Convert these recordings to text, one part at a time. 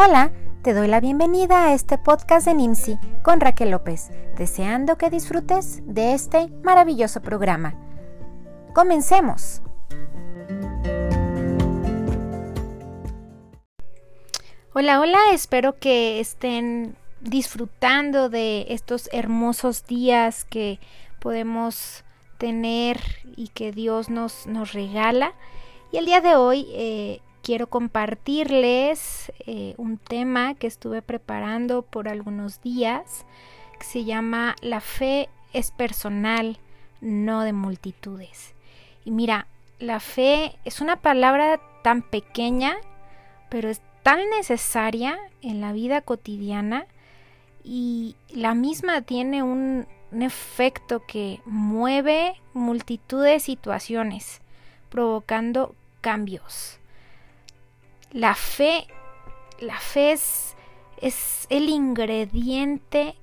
Hola, te doy la bienvenida a este podcast de NIMSI con Raquel López, deseando que disfrutes de este maravilloso programa. Comencemos. Hola, hola, espero que estén disfrutando de estos hermosos días que podemos tener y que Dios nos, nos regala. Y el día de hoy eh, quiero compartirles eh, un tema que estuve preparando por algunos días que se llama La fe es personal, no de multitudes. Y mira, la fe es una palabra tan pequeña, pero es tan necesaria en la vida cotidiana y la misma tiene un, un efecto que mueve multitud de situaciones, provocando cambios. La fe, la fe es, es el ingrediente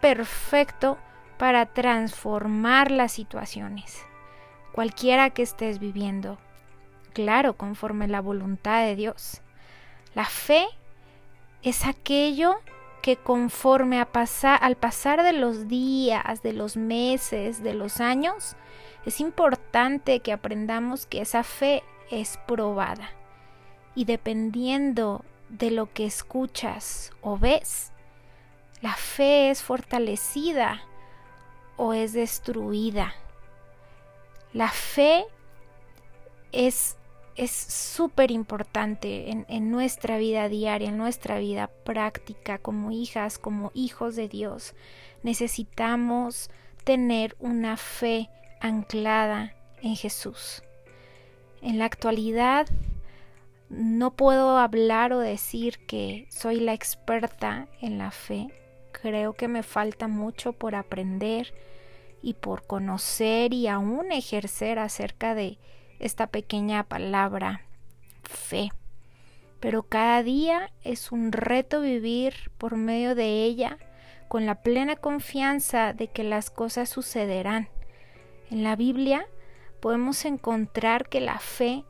perfecto para transformar las situaciones, cualquiera que estés viviendo, claro, conforme la voluntad de Dios. La fe es aquello que conforme a pasar, al pasar de los días, de los meses, de los años, es importante que aprendamos que esa fe es probada y dependiendo de lo que escuchas o ves, la fe es fortalecida o es destruida. La fe es es súper importante en, en, nuestra vida diaria, en nuestra vida práctica como hijas, como hijos de Dios. Necesitamos tener una fe anclada en Jesús. En la actualidad no puedo hablar o decir que soy la experta en la fe. Creo que me falta mucho por aprender y por conocer y aún ejercer acerca de esta pequeña palabra fe. Pero cada día es un reto vivir por medio de ella con la plena confianza de que las cosas sucederán. En la Biblia podemos encontrar que la fe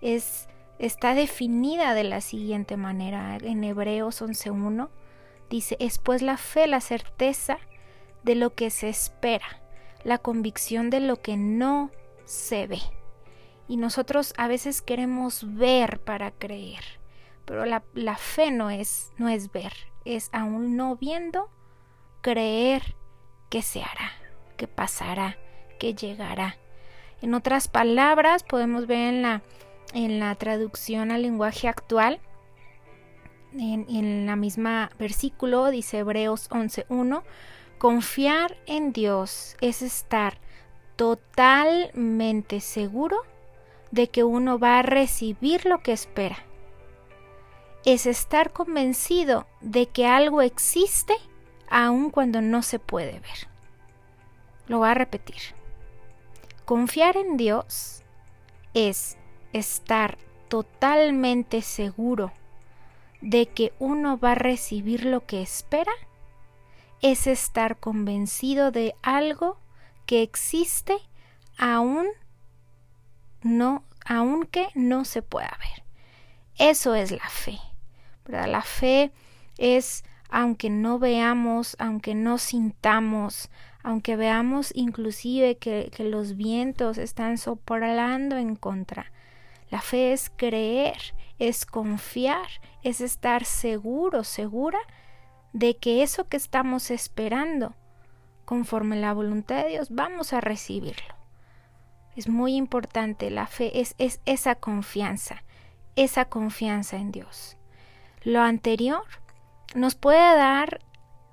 es está definida de la siguiente manera. En Hebreos 11.1 dice, es pues la fe, la certeza de lo que se espera, la convicción de lo que no se ve. Y nosotros a veces queremos ver para creer, pero la, la fe no es, no es ver, es aún no viendo, creer que se hará, que pasará, que llegará. En otras palabras, podemos ver en la en la traducción al lenguaje actual, en, la misma versículo, dice Hebreos 11.1, confiar en Dios es estar totalmente seguro de que uno va a recibir lo que espera. Es estar convencido de que algo existe aun cuando no se puede ver. Lo voy a repetir. Confiar en Dios es estar totalmente seguro de que uno va a recibir lo que espera es estar convencido de algo que existe aún no aunque no se pueda ver. Eso es la fe. La fe es aunque no veamos, aunque no sintamos, aunque veamos inclusive que, que los vientos están soplando en contra, la fe es creer, es confiar, es estar seguro, segura de que eso que estamos esperando, conforme la voluntad de Dios, vamos a recibirlo. Es muy importante, la fe es, es esa confianza, esa confianza en Dios. Lo anterior nos puede dar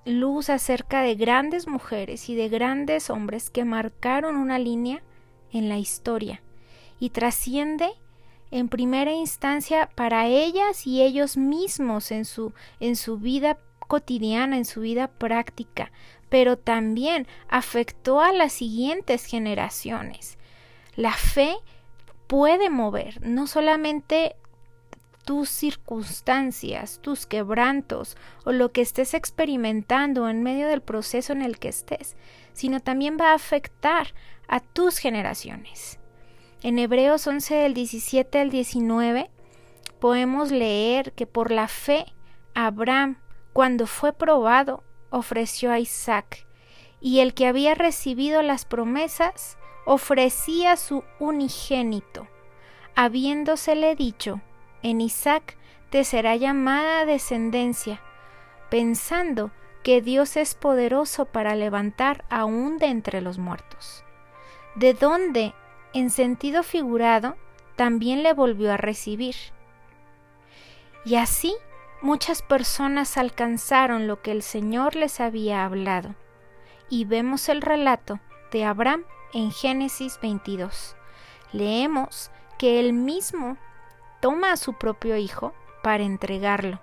luz acerca de grandes mujeres y de grandes hombres que marcaron una línea en la historia y trasciende en primera instancia para ellas y ellos mismos en su, en su vida cotidiana, en su vida práctica, pero también afectó a las siguientes generaciones. La fe puede mover no solamente tus circunstancias, tus quebrantos o lo que estés experimentando en medio del proceso en el que estés, sino también va a afectar a tus generaciones. En Hebreos 11 del 17 al 19 podemos leer que por la fe Abraham, cuando fue probado, ofreció a Isaac, y el que había recibido las promesas ofrecía su unigénito, habiéndosele dicho, en Isaac te será llamada descendencia, pensando que Dios es poderoso para levantar aún de entre los muertos. De donde, en sentido figurado, también le volvió a recibir. Y así muchas personas alcanzaron lo que el Señor les había hablado. Y vemos el relato de Abraham en Génesis 22. Leemos que él mismo toma a su propio hijo para entregarlo,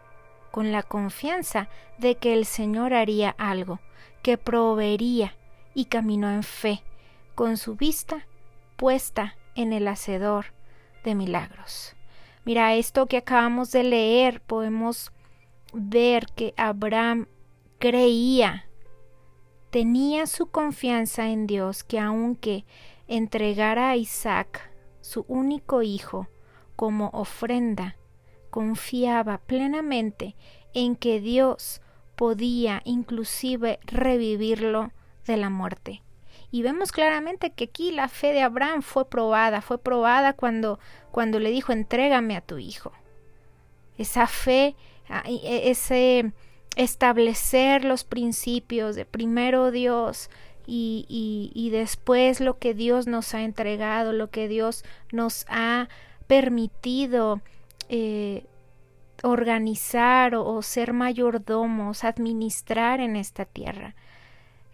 con la confianza de que el Señor haría algo, que proveería, y caminó en fe, con su vista puesta en el Hacedor de milagros. Mira, esto que acabamos de leer, podemos ver que Abraham creía, tenía su confianza en Dios, que aunque entregara a Isaac, su único hijo, como ofrenda, confiaba plenamente en que Dios podía inclusive revivirlo de la muerte. Y vemos claramente que aquí la fe de Abraham fue probada, fue probada cuando, cuando le dijo, entrégame a tu hijo. Esa fe, ah, e, ese establecer los principios de primero Dios y, y, después lo que Dios nos ha entregado, lo que Dios nos ha permitido eh, organizar o, ser mayordomos, administrar en esta tierra.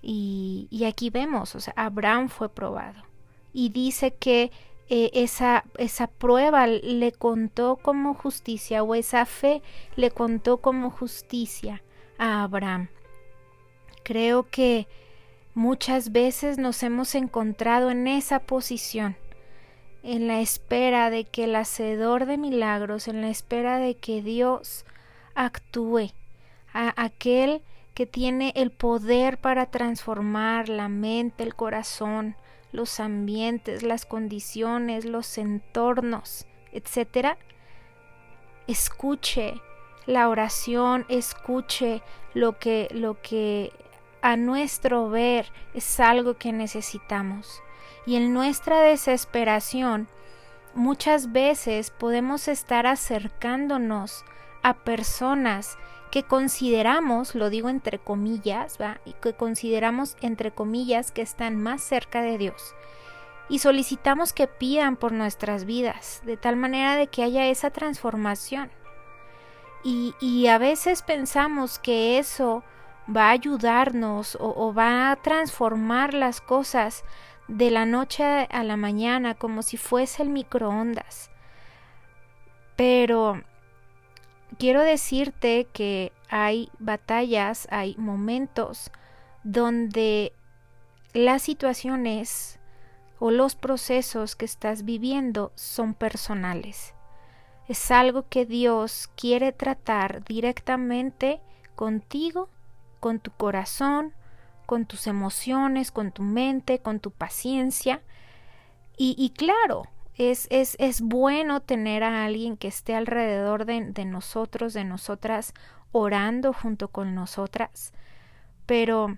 Y, aquí vemos, o sea, Abraham fue probado. Y dice que eh, esa, esa prueba le contó como justicia o esa fe le contó como justicia a Abraham. Creo que muchas veces nos hemos encontrado en esa posición, en la espera de que el hacedor de milagros, en la espera de que Dios actúe, a aquel que tiene el poder para transformar la mente, el corazón, los ambientes, las condiciones, los entornos, etc. Escuche la oración, escuche lo que lo que a nuestro ver es algo que necesitamos. Y en nuestra desesperación muchas veces podemos estar acercándonos a personas que consideramos, lo digo entre comillas, ¿va? y que consideramos entre comillas que están más cerca de Dios. Y solicitamos que pidan por nuestras vidas, de tal manera de que haya esa transformación. Y, y a veces pensamos que eso va a ayudarnos o, o va a transformar las cosas de la noche a la mañana como si fuese el microondas. Pero quiero decirte que hay batallas, hay momentos donde las situaciones o los procesos que estás viviendo son personales. Es algo que Dios quiere tratar directamente contigo, con tu corazón, con tus emociones, con tu mente, con tu paciencia. Y, y claro, es, es, es, bueno tener a alguien que esté alrededor de, de, nosotros, de nosotras, orando junto con nosotras. Pero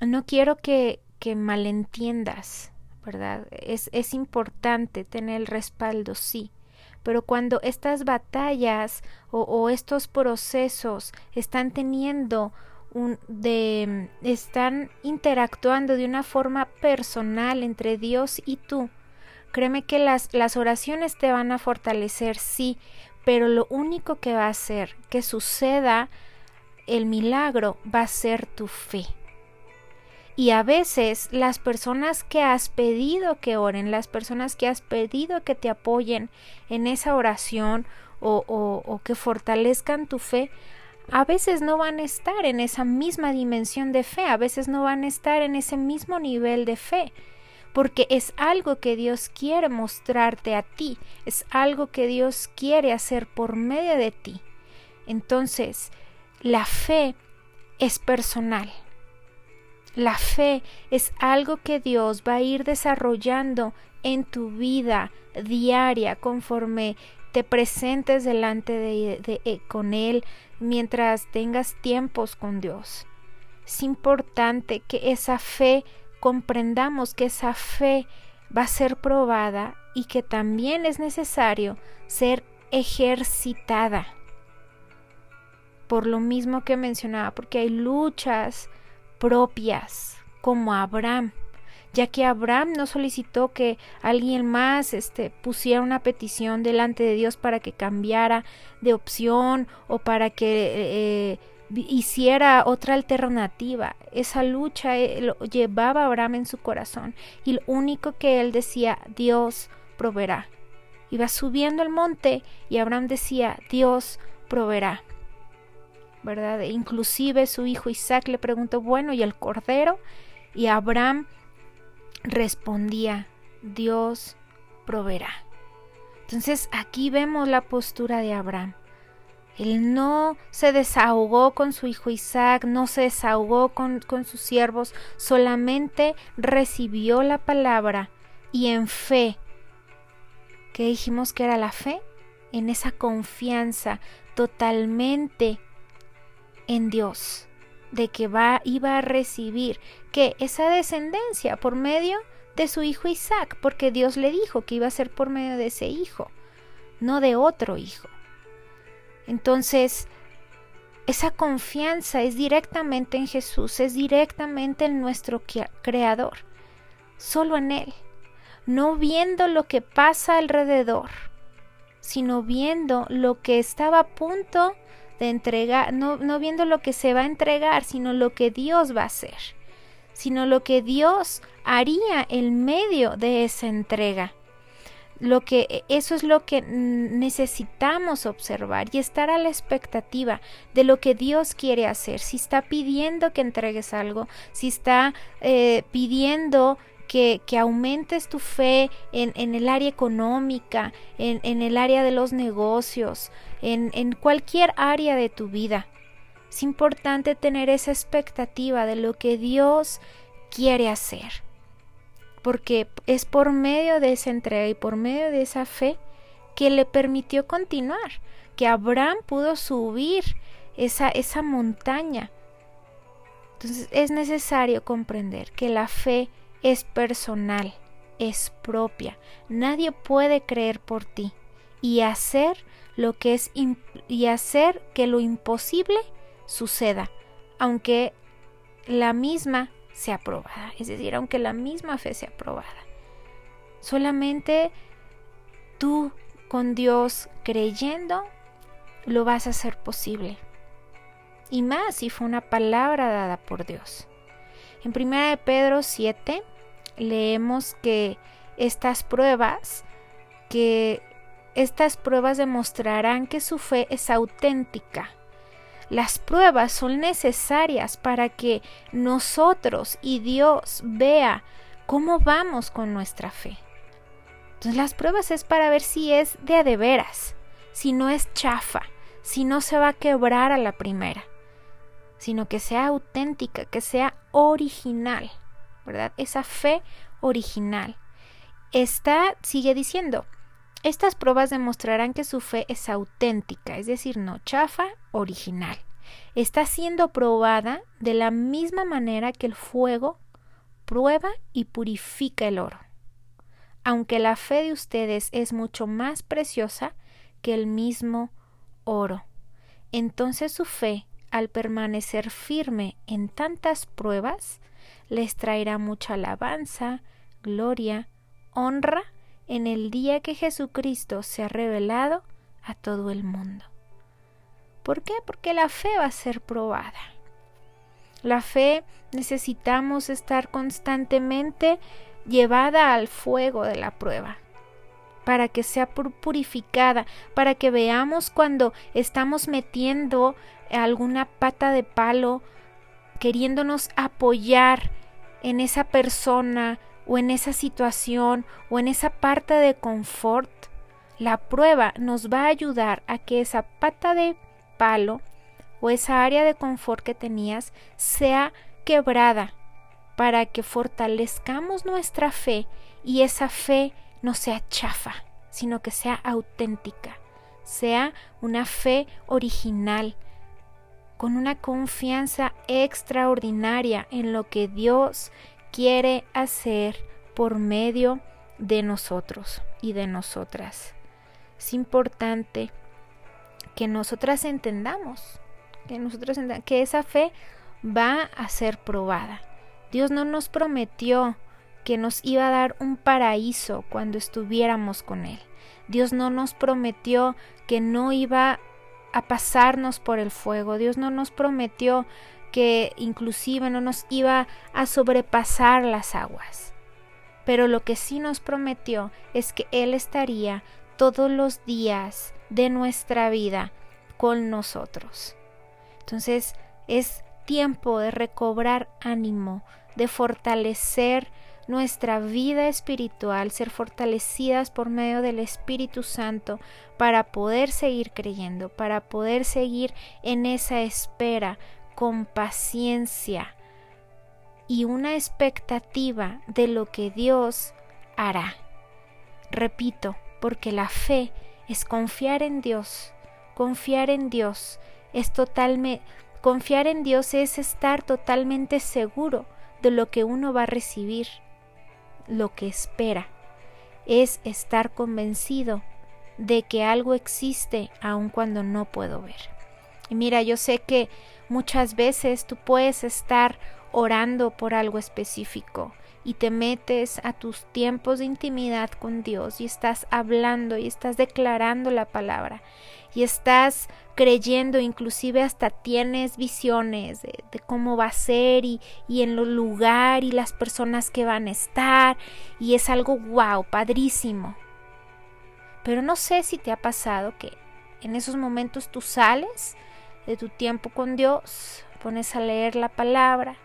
no quiero que, que malentiendas, ¿verdad? Es, es importante tener el respaldo, sí. Pero cuando estas batallas o, o estos procesos están teniendo un, de están interactuando de una forma personal entre Dios y tú, Créeme que las, las oraciones te van a fortalecer, sí, pero lo único que va a hacer que suceda el milagro va a ser tu fe. Y a veces las personas que has pedido que oren, las personas que has pedido que te apoyen en esa oración o, o, o, que fortalezcan tu fe, a veces no van a estar en esa misma dimensión de fe, a veces no van a estar en ese mismo nivel de fe porque es algo que Dios quiere mostrarte a ti, es algo que Dios quiere hacer por medio de ti. Entonces, la fe es personal. La fe es algo que Dios va a ir desarrollando en tu vida diaria conforme te presentes delante de, eh, con Él, mientras tengas tiempos con Dios. Es importante que esa fe comprendamos que esa fe va a ser probada y que también es necesario ser ejercitada. Por lo mismo que mencionaba, porque hay luchas propias, como Abraham, ya que Abraham no solicitó que alguien más este, pusiera una petición delante de Dios para que cambiara de opción o para que eh, hiciera otra alternativa. Esa lucha eh, lo llevaba Abraham en su corazón y lo único que él decía, Dios proveerá. Iba subiendo el monte y Abraham decía, Dios proveerá. ¿Verdad? E inclusive su hijo Isaac le preguntó, bueno, ¿y el cordero? Y Abraham respondía, Dios proveerá. Entonces aquí vemos la postura de Abraham. Él no se desahogó con su hijo Isaac, no se desahogó con, con, sus siervos, solamente recibió la palabra y en fe, ¿qué dijimos que era la fe? En esa confianza totalmente en Dios, de que va, iba a recibir que esa descendencia por medio de su hijo Isaac, porque Dios le dijo que iba a ser por medio de ese hijo, no de otro hijo. Entonces, esa confianza es directamente en Jesús, es directamente en nuestro Creador, solo en Él, no viendo lo que pasa alrededor, sino viendo lo que estaba a punto de entregar, no, no viendo lo que se va a entregar, sino lo que Dios va a hacer, sino lo que Dios haría en medio de esa entrega lo que e, eso es lo que necesitamos observar y estar a la expectativa de lo que Dios quiere hacer. Si está pidiendo que entregues algo, si está eh, pidiendo que, que, aumentes tu fe en, en el área económica, en, en, el área de los negocios, en, en cualquier área de tu vida. Es importante tener esa expectativa de lo que Dios quiere hacer porque es por medio de esa entrega y por medio de esa fe que le permitió continuar, que Abraham pudo subir esa, esa montaña. Entonces es necesario comprender que la fe es personal, es propia. Nadie puede creer por ti y hacer lo que es y hacer que lo imposible suceda, aunque la misma sea aprobada, es decir, aunque la misma fe sea aprobada. Solamente tú con Dios creyendo lo vas a hacer posible. Y más si fue una palabra dada por Dios. En 1 de Pedro 7 leemos que estas pruebas que estas pruebas demostrarán que su fe es auténtica las pruebas son necesarias para que nosotros y Dios vea cómo vamos con nuestra fe. Entonces las pruebas es para ver si es de a de veras, si no es chafa, si no se va a quebrar a la primera, sino que sea auténtica, que sea original, ¿verdad? Esa fe original. Está, sigue diciendo, estas pruebas demostrarán que su fe es auténtica, es decir, no chafa, original. Está siendo probada de la misma manera que el fuego prueba y purifica el oro. Aunque la fe de ustedes es mucho más preciosa que el mismo oro. Entonces su fe, al permanecer firme en tantas pruebas, les traerá mucha alabanza, gloria, honra en el día que Jesucristo se ha revelado a todo el mundo. ¿Por qué? Porque la fe va a ser probada. La fe necesitamos estar constantemente llevada al fuego de la prueba para que sea purificada, para que veamos cuando estamos metiendo alguna pata de palo, queriéndonos apoyar en esa persona o en esa situación o en esa parte de confort, la prueba nos va a ayudar a que esa pata de palo o esa área de confort que tenías sea quebrada para que fortalezcamos nuestra fe y esa fe no sea chafa, sino que sea auténtica, sea una fe original, con una confianza extraordinaria en lo que Dios quiere hacer por medio de nosotros y de nosotras. Es importante que nosotras entendamos, que nosotros que esa fe va a ser probada. Dios no nos prometió que nos iba a dar un paraíso cuando estuviéramos con Él. Dios no nos prometió que no iba a pasarnos por el fuego. Dios no nos prometió que inclusive no nos iba a sobrepasar las aguas. Pero lo que sí nos prometió es que Él estaría todos los días de nuestra vida con nosotros. Entonces es tiempo de recobrar ánimo, de fortalecer nuestra vida espiritual, ser fortalecidas por medio del Espíritu Santo para poder seguir creyendo, para poder seguir en esa espera con paciencia y una expectativa de lo que Dios hará. Repito, porque la fe es confiar en Dios, confiar en Dios es totalmente confiar en Dios es estar totalmente seguro de lo que uno va a recibir lo que espera, es estar convencido de que algo existe aun cuando no puedo ver. Y mira, yo sé que muchas veces tú puedes estar orando por algo específico y te metes a tus tiempos de intimidad con Dios y estás hablando y estás declarando la palabra y estás creyendo, inclusive hasta tienes visiones de, cómo va a ser y, y en el lugar y las personas que van a estar y es algo wow, padrísimo. Pero no sé si te ha pasado que en esos momentos tú sales de tu tiempo con Dios, pones a leer la palabra,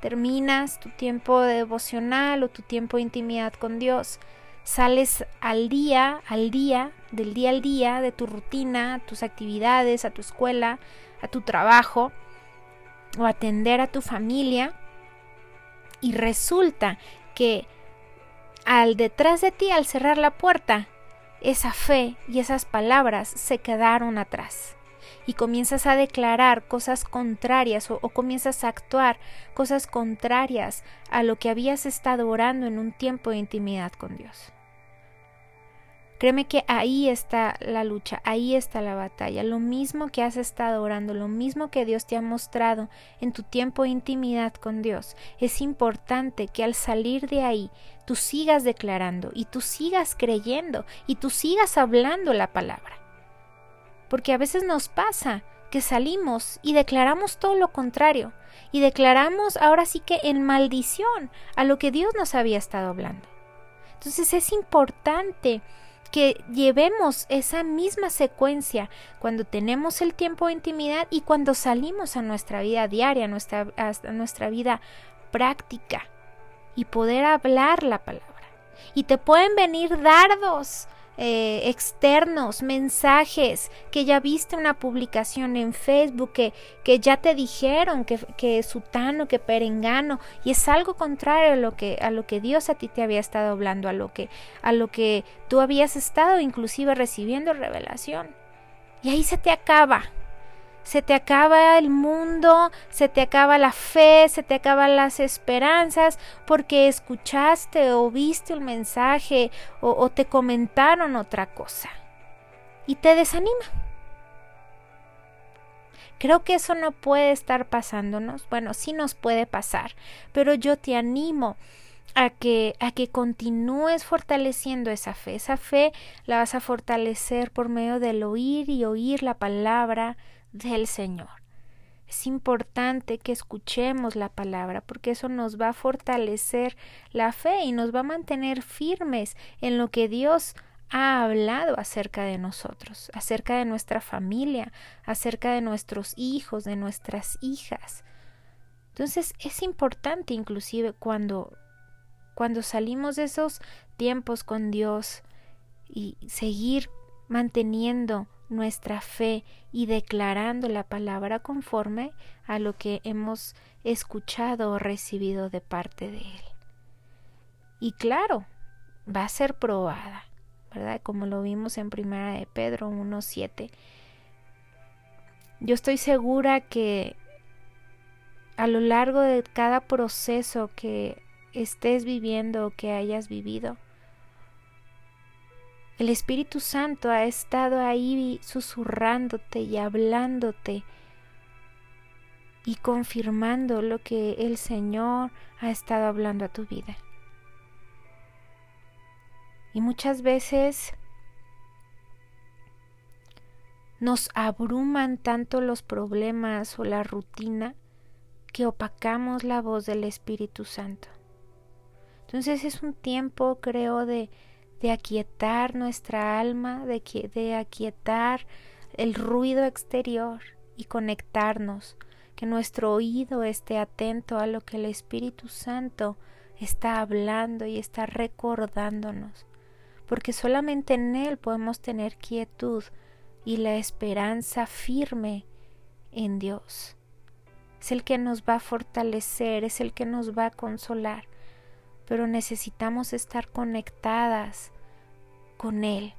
terminas tu tiempo devocional o tu tiempo de intimidad con Dios, sales al día, al día, del día al día, de tu rutina, tus actividades, a tu escuela, a tu trabajo o atender a tu familia y resulta que al detrás de ti, al cerrar la puerta, esa fe y esas palabras se quedaron atrás y comienzas a declarar cosas contrarias o, comienzas a actuar cosas contrarias a lo que habías estado orando en un tiempo de intimidad con Dios. Créeme que ahí está la lucha, ahí está la batalla. Lo mismo que has estado orando, lo mismo que Dios te ha mostrado en tu tiempo de intimidad con Dios. Es importante que al salir de ahí tú sigas declarando y tú sigas creyendo y tú sigas hablando la palabra porque a veces nos pasa que salimos y declaramos todo lo contrario, y declaramos ahora sí que en maldición a lo que Dios nos había estado hablando. Entonces es importante que llevemos esa misma secuencia cuando tenemos el tiempo de intimidad y cuando salimos a nuestra vida diaria, a nuestra, nuestra vida práctica y poder hablar la palabra. Y te pueden venir dardos, eh, externos, mensajes, que ya viste una publicación en Facebook, que, que ya te dijeron que, que sutano, que perengano, y es algo contrario a lo que, a lo que Dios a ti te había estado hablando, a lo que, a lo que tú habías estado inclusive recibiendo revelación. Y ahí se te acaba se te acaba el mundo, se te acaba la fe, se te acaban las esperanzas porque escuchaste o viste un mensaje o, te comentaron otra cosa y te desanima. Creo que eso no puede estar pasándonos. Bueno, sí nos puede pasar, pero yo te animo a que a que continúes fortaleciendo esa fe. Esa fe la vas a fortalecer por medio del oír y oír la palabra del Señor. Es importante que escuchemos la palabra porque eso nos va a fortalecer la fe y nos va a mantener firmes en lo que Dios ha hablado acerca de nosotros, acerca de nuestra familia, acerca de nuestros hijos, de nuestras hijas. Entonces es importante inclusive cuando cuando salimos de esos tiempos con Dios y seguir manteniendo nuestra fe y declarando la palabra conforme a lo que hemos escuchado o recibido de parte de Él. Y claro, va a ser probada, ¿verdad? Como lo vimos en primera de Pedro 1.7. Yo estoy segura que a lo largo de cada proceso que estés viviendo o que hayas vivido, el Espíritu Santo ha estado ahí susurrándote y hablándote y confirmando lo que el Señor ha estado hablando a tu vida. Y muchas veces nos abruman tanto los problemas o la rutina que opacamos la voz del Espíritu Santo. Entonces es un tiempo, creo, de de aquietar nuestra alma, de, de aquietar el ruido exterior y conectarnos, que nuestro oído esté atento a lo que el Espíritu Santo está hablando y está recordándonos, porque solamente en Él podemos tener quietud y la esperanza firme en Dios. Es el que nos va a fortalecer, es el que nos va a consolar pero necesitamos estar conectadas con Él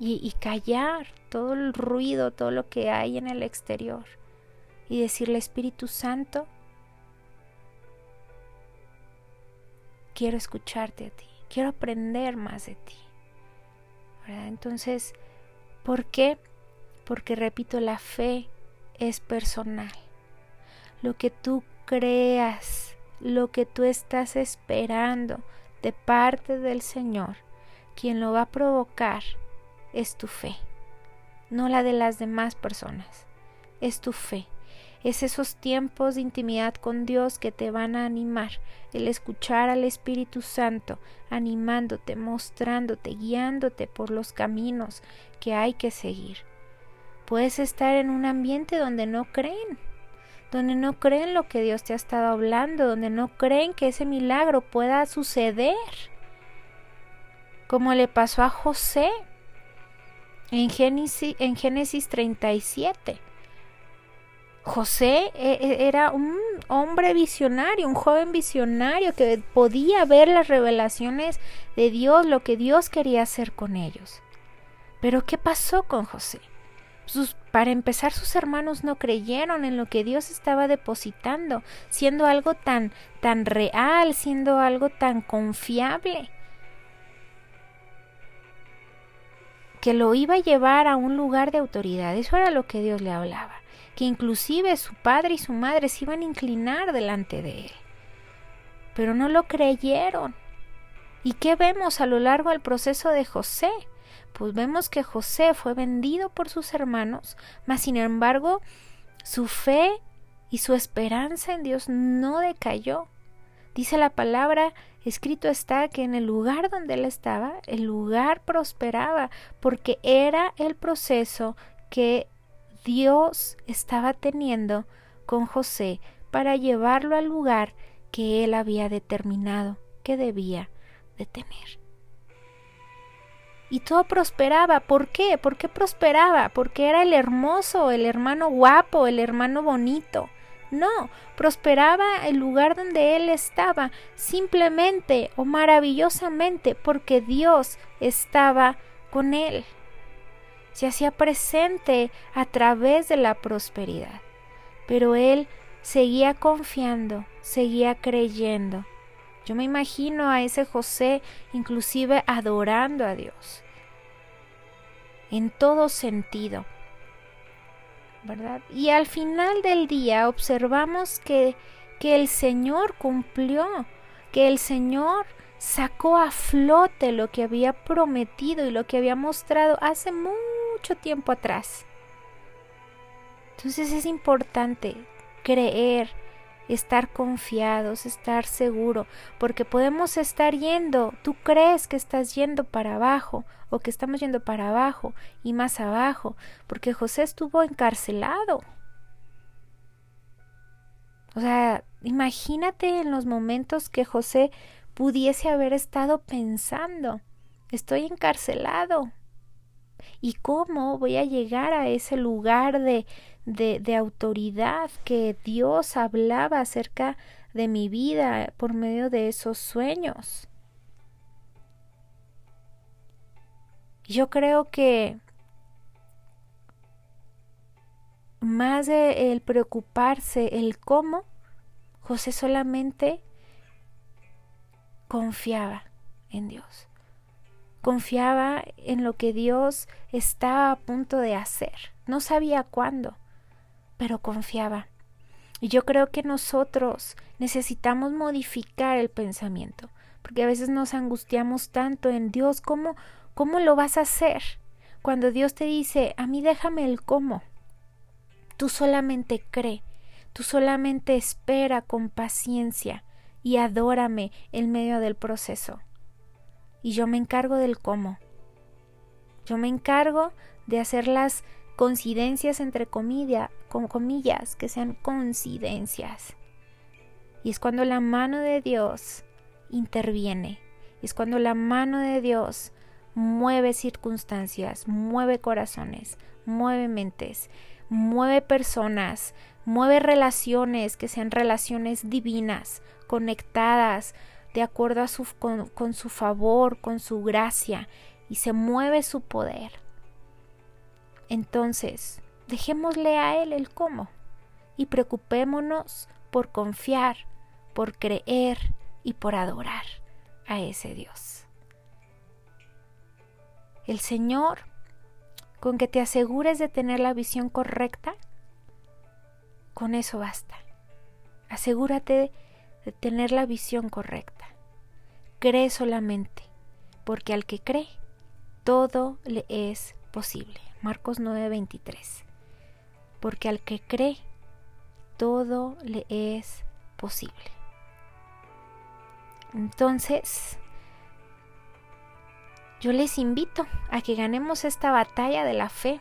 y, callar todo el ruido, todo lo que hay en el exterior y decirle Espíritu Santo, quiero escucharte a ti, quiero aprender más de ti. Entonces, ¿por qué? Porque repito, la fe es personal. Lo que tú creas lo que tú estás esperando de parte del Señor, quien lo va a provocar es tu fe, no la de las demás personas, es tu fe. Es esos tiempos de intimidad con Dios que te van a animar, el escuchar al Espíritu Santo, animándote, mostrándote, guiándote por los caminos que hay que seguir. Puedes estar en un ambiente donde no creen, donde no creen lo que Dios te ha estado hablando, donde no creen que ese milagro pueda suceder, como le pasó a José en Génesis, en Génesis 37. José e, e, era un hombre visionario, un joven visionario que podía ver las revelaciones de Dios, lo que Dios quería hacer con ellos. Pero ¿qué pasó con José? Para empezar, sus hermanos no creyeron en lo que Dios estaba depositando, siendo algo tan, tan real, siendo algo tan confiable, que lo iba a llevar a un lugar de autoridad. Eso era lo que Dios le hablaba, que inclusive su padre y su madre se iban a inclinar delante de él. Pero no lo creyeron. ¿Y qué vemos a lo largo del proceso de José? Pues vemos que José fue vendido por sus hermanos, mas sin embargo su fe y su esperanza en Dios no decayó. Dice la palabra, escrito está que en el lugar donde él estaba, el lugar prosperaba, porque era el proceso que Dios estaba teniendo con José para llevarlo al lugar que él había determinado que debía de tener y todo prosperaba. ¿Por qué? ¿Por qué prosperaba? Porque era el hermoso, el hermano guapo, el hermano bonito. No, prosperaba el lugar donde él estaba, simplemente o maravillosamente porque Dios estaba con él. Se hacía presente a través de la prosperidad. Pero él seguía confiando, seguía creyendo yo me imagino a ese José inclusive adorando a Dios. En todo sentido. ¿Verdad? Y al final del día observamos que, que el Señor cumplió, que el Señor sacó a flote lo que había prometido y lo que había mostrado hace mucho tiempo atrás. Entonces es importante creer, estar confiados, estar seguro, porque podemos estar yendo, tú crees que estás yendo para abajo o que estamos yendo para abajo y más abajo, porque José estuvo encarcelado. O sea, imagínate en los momentos que José pudiese haber estado pensando, estoy encarcelado. ¿Y cómo voy a llegar a ese lugar de, de, autoridad que Dios hablaba acerca de mi vida por medio de esos sueños. Yo creo que más de el preocuparse el cómo, José solamente confiaba en Dios. Confiaba en lo que Dios estaba a punto de hacer. No sabía cuándo, pero confiaba. Y yo creo que nosotros necesitamos modificar el pensamiento, porque a veces nos angustiamos tanto en Dios, ¿cómo, cómo lo vas a hacer? Cuando Dios te dice, a mí déjame el cómo. Tú solamente cree, tú solamente espera con paciencia y adórame en medio del proceso. Y yo me encargo del cómo. Yo me encargo de hacer las coincidencias entre con comillas, que sean coincidencias. Y es cuando la mano de Dios interviene. Es cuando la mano de Dios mueve circunstancias, mueve corazones, mueve mentes, mueve personas, mueve relaciones que sean relaciones divinas, conectadas de acuerdo a su, con, con su favor, con su gracia, y se mueve su poder. Entonces, dejémosle a Él el cómo y preocupémonos por confiar, por creer y por adorar a ese Dios. El Señor, con que te asegures de tener la visión correcta, con eso basta. Asegúrate de tener la visión correcta. Cree solamente, porque al que cree, todo le es posible. Marcos 9:23. Porque al que cree, todo le es posible. Entonces, yo les invito a que ganemos esta batalla de la fe,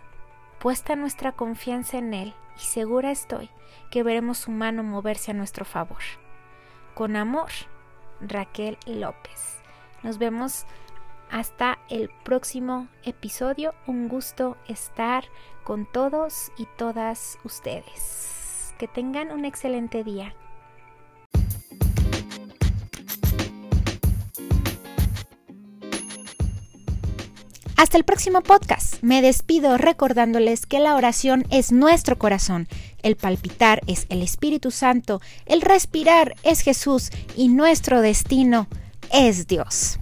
puesta nuestra confianza en Él, y segura estoy que veremos su mano moverse a nuestro favor. Con amor, Raquel López. Nos vemos hasta el próximo episodio. Un gusto estar con todos y todas ustedes. Que tengan un excelente día. Hasta el próximo podcast. Me despido recordándoles que la oración es nuestro corazón, el palpitar es el Espíritu Santo, el respirar es Jesús y nuestro destino es Dios.